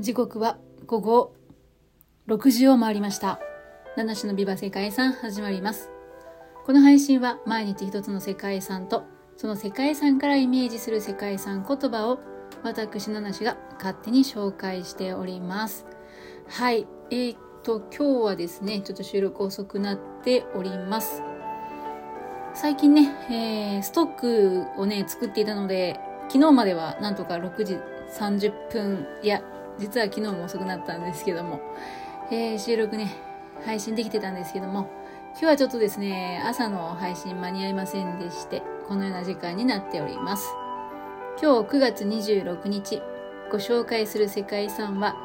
時刻は午後6時を回りました。七種のビバ世界遺産始まります。この配信は毎日一つの世界遺産とその世界遺産からイメージする世界遺産言葉を私七種が勝手に紹介しております。はい。えー、っと今日はですねちょっと収録遅くなっております。最近ね、えー、ストックをね作っていたので昨日まではなんとか6時30分いや実は昨日も遅くなったんですけども、えー、収録ね、配信できてたんですけども、今日はちょっとですね、朝の配信間に合いませんでして、このような時間になっております。今日9月26日、ご紹介する世界遺産は、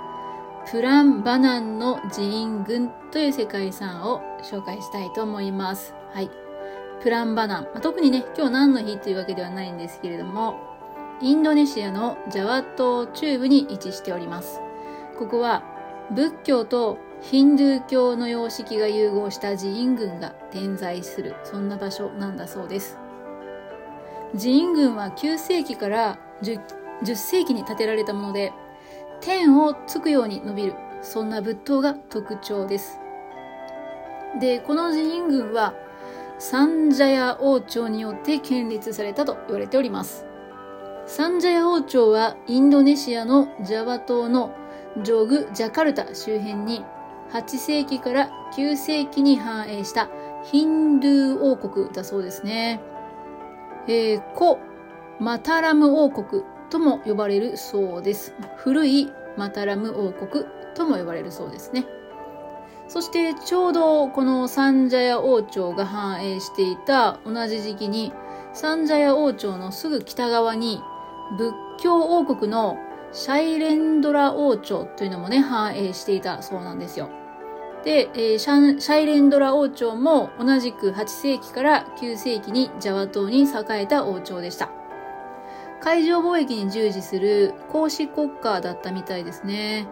プランバナンの寺院群という世界遺産を紹介したいと思います。はい。プランバナン。まあ、特にね、今日何の日というわけではないんですけれども、インドネシアのジャワ島中部に位置しております。ここは仏教とヒンドゥー教の様式が融合した寺院群が点在する、そんな場所なんだそうです。寺院群は9世紀から 10, 10世紀に建てられたもので、天をつくように伸びる、そんな仏塔が特徴です。で、この寺院群は、サンジャヤ王朝によって建立されたと言われております。サンジャヤ王朝はインドネシアのジャワ島のジョグ・ジャカルタ周辺に8世紀から9世紀に繁栄したヒンドゥー王国だそうですね。えー、古マタラム王国とも呼ばれるそうです。古いマタラム王国とも呼ばれるそうですね。そしてちょうどこのサンジャヤ王朝が繁栄していた同じ時期にサンジャヤ王朝のすぐ北側に仏教王国のシャイレンドラ王朝というのもね、繁栄していたそうなんですよ。で、えー、シャイレンドラ王朝も同じく8世紀から9世紀にジャワ島に栄えた王朝でした。海上貿易に従事する公使国家だったみたいですね。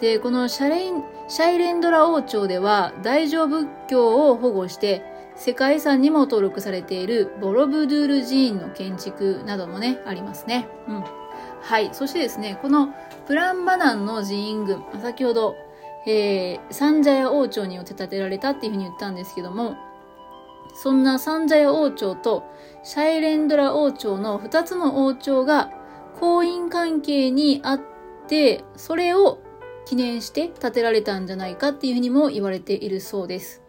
で、このシャレンシャイレンドラ王朝では大乗仏教を保護して世界遺産にも登録されているボロブドゥール寺院の建築などもね、ありますね。うん。はい。そしてですね、このプランバナンの寺院群、先ほど、えー、サンジャヤ王朝によって建てられたっていうふうに言ったんですけども、そんなサンジャヤ王朝とシャイレンドラ王朝の2つの王朝が婚姻関係にあって、それを記念して建てられたんじゃないかっていうふうにも言われているそうです。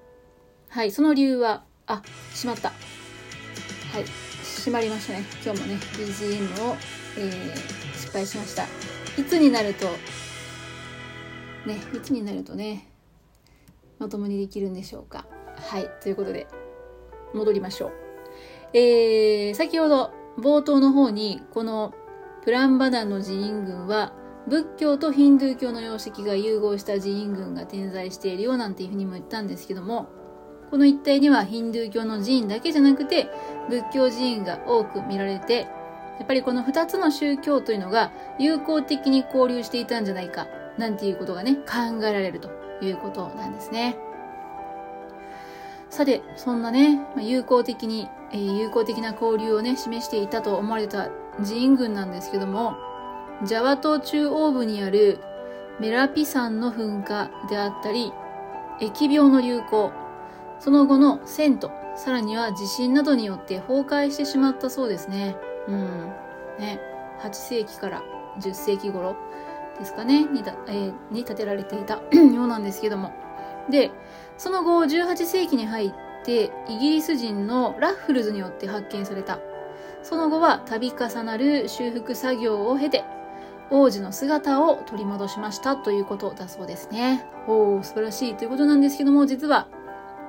はい、その理由は、あ、しまった。はい、閉まりましたね。今日もね、BGM を、えー、失敗しました。いつになると、ね、いつになるとね、まともにできるんでしょうか。はい、ということで、戻りましょう。えー、先ほど冒頭の方に、このプランバダンの寺院群は、仏教とヒンドゥー教の様式が融合した寺院群が点在しているよなんていうふうにも言ったんですけども、この一帯にはヒンドゥー教の寺院だけじゃなくて仏教寺院が多く見られてやっぱりこの二つの宗教というのが友好的に交流していたんじゃないかなんていうことがね考えられるということなんですね。さて、そんなね、友好的に、えー、友好的な交流をね、示していたと思われた寺院群なんですけども、ジャワ島中央部にあるメラピ山の噴火であったり、疫病の流行、その後の遷都、さらには地震などによって崩壊してしまったそうですね。うん。ね。8世紀から10世紀頃ですかね、に,、えー、に建てられていた ようなんですけども。で、その後18世紀に入ってイギリス人のラッフルズによって発見された。その後は度重なる修復作業を経て、王子の姿を取り戻しましたということだそうですね。おー、素晴らしいということなんですけども、実は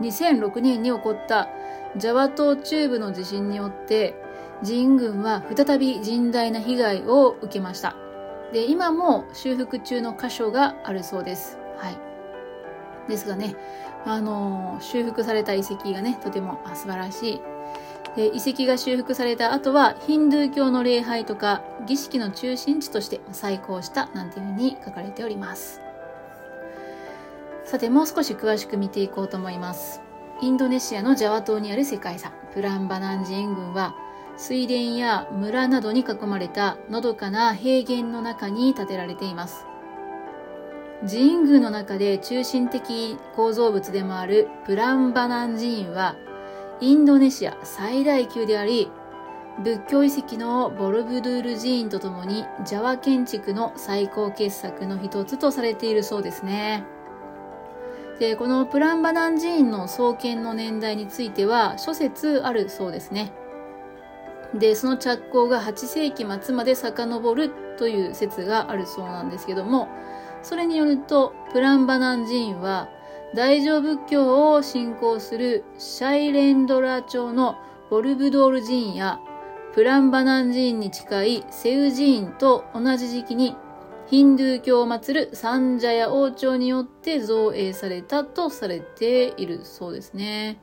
2006年に起こったジャワ島中部の地震によって人軍は再び甚大な被害を受けました。で、今も修復中の箇所があるそうです。はい。ですがね、あのー、修復された遺跡がね、とても素晴らしい。で遺跡が修復された後はヒンドゥー教の礼拝とか儀式の中心地として再興したなんていうふうに書かれております。さてもう少し詳しく見ていこうと思いますインドネシアのジャワ島にある世界遺産プランバナンジン群は水田や村などに囲まれたのどかな平原の中に建てられています寺院宮の中で中心的構造物でもあるプランバナン寺院はインドネシア最大級であり仏教遺跡のボルブドゥール寺院とともにジャワ建築の最高傑作の一つとされているそうですね。で、このプランバナン寺院の創建の年代については諸説あるそうですね。で、その着工が8世紀末まで遡るという説があるそうなんですけども、それによると、プランバナン寺院は大乗仏教を信仰するシャイレンドラ朝のボルブドール寺院やプランバナン寺院に近いセウ寺院と同じ時期にヒンドゥー教を祀るサンジャヤ王朝によって造営されたとされているそうですね。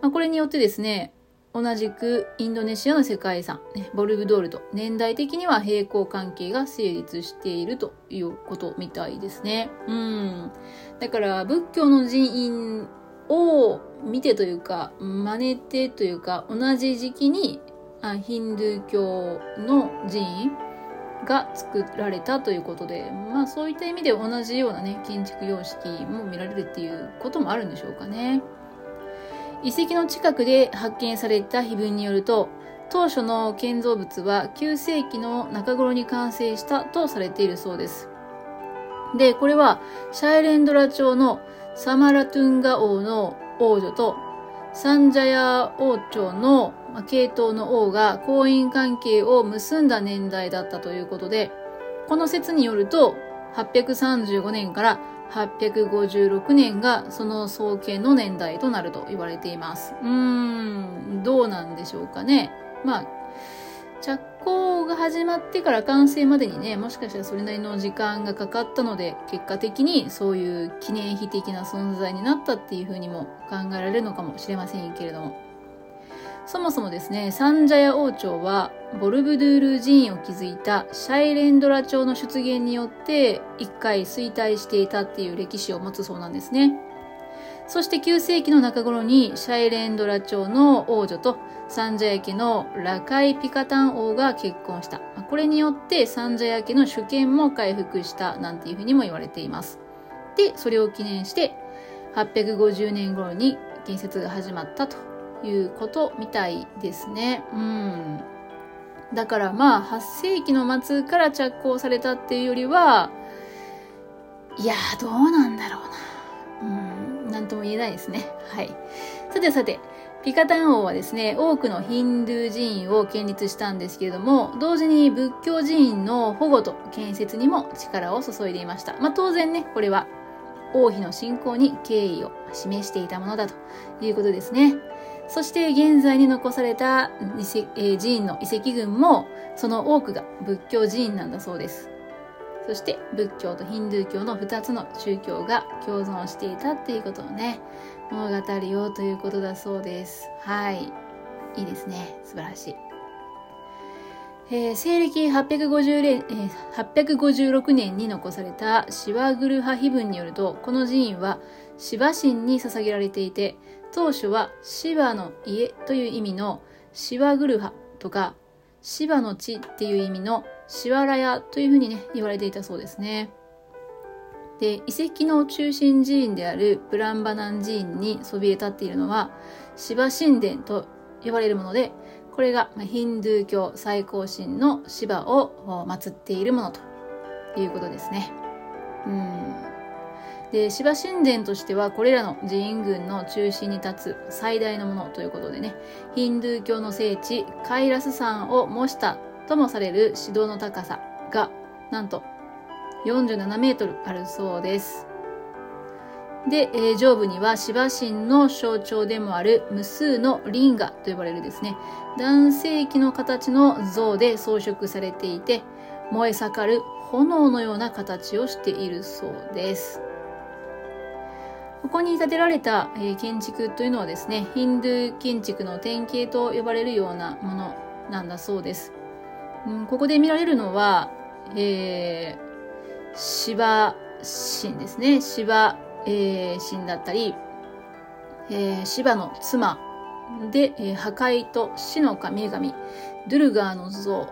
まあ、これによってですね、同じくインドネシアの世界遺産、ね、ボルブドールと年代的には平行関係が成立しているということみたいですね。うん。だから仏教の寺院を見てというか、真似てというか、同じ時期にあヒンドゥー教の寺院が作られたということで、まあそういった意味で同じようなね、建築様式も見られるっていうこともあるんでしょうかね。遺跡の近くで発見された碑文によると、当初の建造物は9世紀の中頃に完成したとされているそうです。で、これはシャイレンドラ朝のサマラトゥンガ王の王女とサンジャヤ王朝の系統の王が婚姻関係を結んだ年代だったということで、この説によると、835年から856年がその創建の年代となると言われています。うーん、どうなんでしょうかね。まあ、着工が始まってから完成までにね、もしかしたらそれなりの時間がかかったので、結果的にそういう記念碑的な存在になったっていうふうにも考えられるのかもしれませんけれども。そもそもですね、サンジャヤ王朝は、ボルブドゥール寺院を築いたシャイレンドラ朝の出現によって一回衰退していたっていう歴史を持つそうなんですね。そして9世紀の中頃にシャイレンドラ朝の王女とサンジャヤ家のラカイ・ピカタン王が結婚した。これによってサンジャヤ家の主権も回復したなんていうふうにも言われています。で、それを記念して850年頃に建設が始まったということみたいですね。うん。だからまあ8世紀の末から着工されたっていうよりは、いやーどうなんだろうな。うん、なんとも言えないですね。はい。さてさて、ピカタン王はですね、多くのヒンドゥー寺院を建立したんですけれども、同時に仏教寺院の保護と建設にも力を注いでいました。まあ当然ね、これは王妃の信仰に敬意を示していたものだということですね。そして現在に残された寺院の遺跡群もその多くが仏教寺院なんだそうです。そして仏教とヒンドゥー教の2つの宗教が共存していたっていうことをね、物語よということだそうです。はい。いいですね。素晴らしい。えー、西暦850年、えー、856年に残されたシワグルハ碑文によると、この寺院はシバ神に捧げられていて、当初はシバの家という意味のシワグルハとか、シバの地っていう意味のシワラヤというふうにね、言われていたそうですね。で、遺跡の中心寺院であるプランバナン寺院にそびえ立っているのは、シバ神殿と呼ばれるもので、これがヒンドゥー教最高神のシバを祀っているものということですね。うんで、芝神殿としてはこれらの寺院群の中心に立つ最大のものということでね、ヒンドゥー教の聖地カイラス山を模したともされる指導の高さがなんと47メートルあるそうです。で、えー、上部には芝神の象徴でもある無数のリンガと呼ばれるですね、男性器の形の像で装飾されていて、燃え盛る炎のような形をしているそうです。ここに建てられた、えー、建築というのはですね、ヒンドゥー建築の典型と呼ばれるようなものなんだそうです。うん、ここで見られるのは、えー、芝神ですね。芝、えー、神だったり、えー、芝の妻で、えー、破壊と死の神々、ドゥルガーの像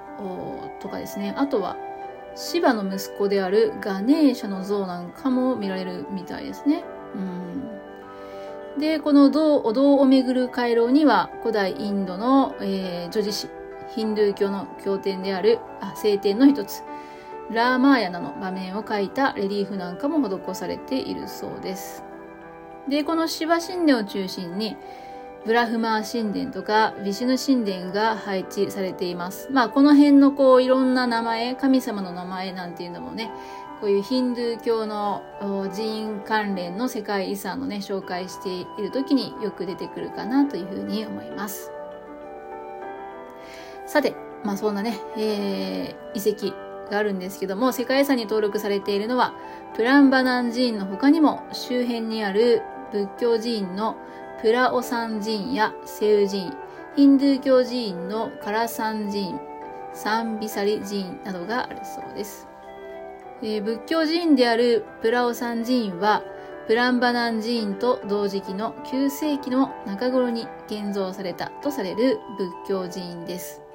とかですね。あとは、シバの息子であるガネーシャの像なんかも見られるみたいですね。うん、で、この銅お堂を巡る回廊には古代インドの、えー、女子誌、ヒンドゥー教の経典である、あ、聖典の一つ、ラーマーヤナの場面を描いたレリーフなんかも施されているそうです。で、このシバ神殿を中心に、ブラフマー神殿とかビシュヌ神殿が配置されています。まあこの辺のこういろんな名前、神様の名前なんていうのもね、こういうヒンドゥー教の寺院関連の世界遺産のね、紹介している時によく出てくるかなというふうに思います。さて、まあそんなね、えー、遺跡があるんですけども、世界遺産に登録されているのは、プランバナン寺院の他にも周辺にある仏教寺院のプラオサン寺院やセウ寺院、ヒンドゥー教寺院のカラサン寺院、サンビサリ寺院などがあるそうです。えー、仏教寺院であるプラオサン寺院は、プランバナン寺院と同時期の9世紀の中頃に建造されたとされる仏教寺院です。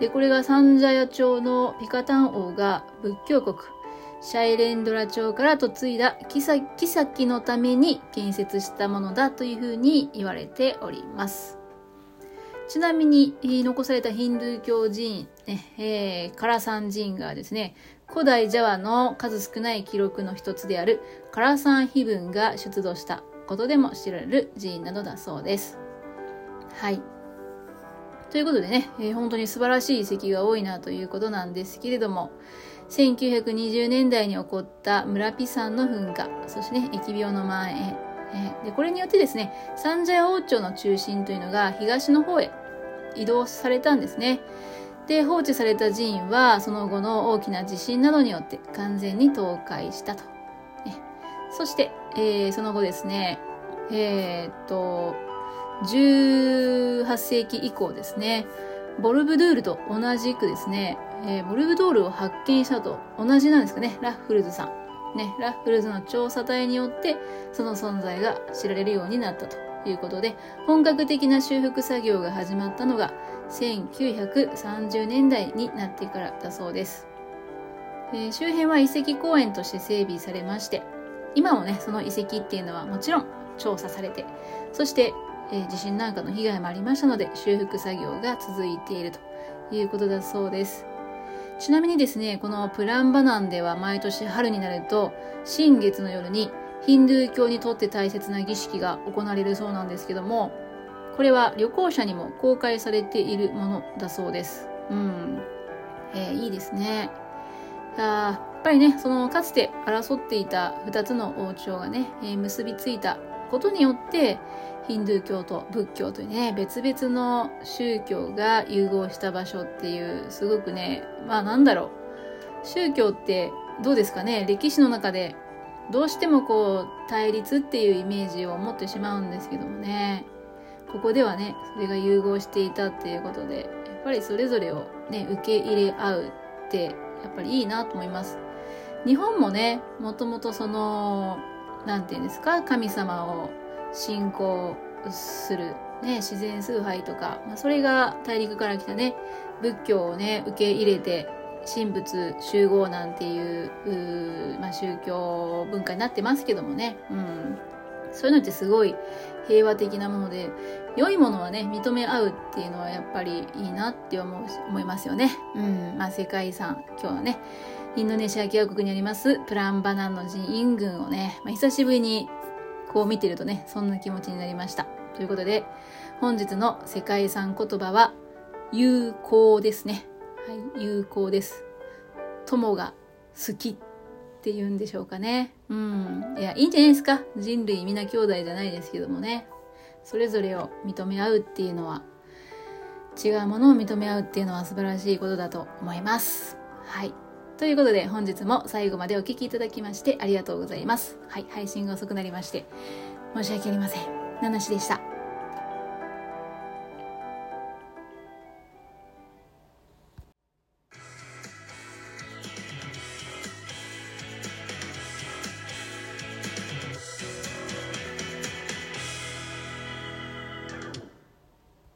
で、これがサンジャヤ朝のピカタン王が仏教国、シャイレンドラ朝から嫁いだ妃のために建設したものだというふうに言われております。ちなみに、残されたヒンドゥー教寺院、ねえー、カラサン寺院がですね、古代ジャワの数少ない記録の一つであるカラサン碑文が出土したことでも知られる寺院などだそうです。はい。ということでね、えー、本当に素晴らしい遺跡が多いなということなんですけれども、1920年代に起こった村ピ山の噴火、そしてね、疫病の蔓延、えでこれによってですね、三茶屋王朝の中心というのが東の方へ移動されたんですね。で、放置された寺院はその後の大きな地震などによって完全に倒壊したと。ね、そして、えー、その後ですね、えー、っと、18世紀以降ですね、ボルブドゥールと同じくですね、えー、ボルブドールを発見したと同じなんですかね、ラッフルズさん。ね、ラッフルズの調査隊によってその存在が知られるようになったということで、本格的な修復作業が始まったのが1930年代になってからだそうです。えー、周辺は遺跡公園として整備されまして、今もね、その遺跡っていうのはもちろん調査されて、そしてえ、地震なんかの被害もありましたので、修復作業が続いているということだそうです。ちなみにですね、このプランバナンでは毎年春になると、新月の夜にヒンドゥー教にとって大切な儀式が行われるそうなんですけども、これは旅行者にも公開されているものだそうです。うん。えー、いいですねあ。やっぱりね、そのかつて争っていた2つの王朝がね、えー、結びついたことによって、ヒンドゥー教と仏教というね、別々の宗教が融合した場所っていう、すごくね、まあなんだろう。宗教ってどうですかね歴史の中でどうしてもこう対立っていうイメージを持ってしまうんですけどもね。ここではね、それが融合していたっていうことで、やっぱりそれぞれをね、受け入れ合うって、やっぱりいいなと思います。日本もね、もともとその、なんていうんですか、神様を信仰する、ね、自然崇拝とか、まあ、それが大陸から来たね、仏教をね、受け入れて、神仏集合なんていうまあ、宗教文化になってますけどもね、うん、そういうのってすごい平和的なもので、良いものはね、認め合うっていうのはやっぱりいいなって思う思いますよね。うん、まあ世界遺産、今日はね、インドネシア共和国にありますプランバナンの寺院群をね、まあ、久しぶりにこう見てるとね、そんな気持ちになりました。ということで、本日の世界遺産言葉は、有効ですね。はい、有効です。友が好きって言うんでしょうかね。うん。いや、いいんじゃないですか。人類皆兄弟じゃないですけどもね。それぞれを認め合うっていうのは、違うものを認め合うっていうのは素晴らしいことだと思います。はい。ということで本日も最後までお聴きいただきましてありがとうございます。はい、配信が遅くなりまして申し訳ありません。ナナシでした。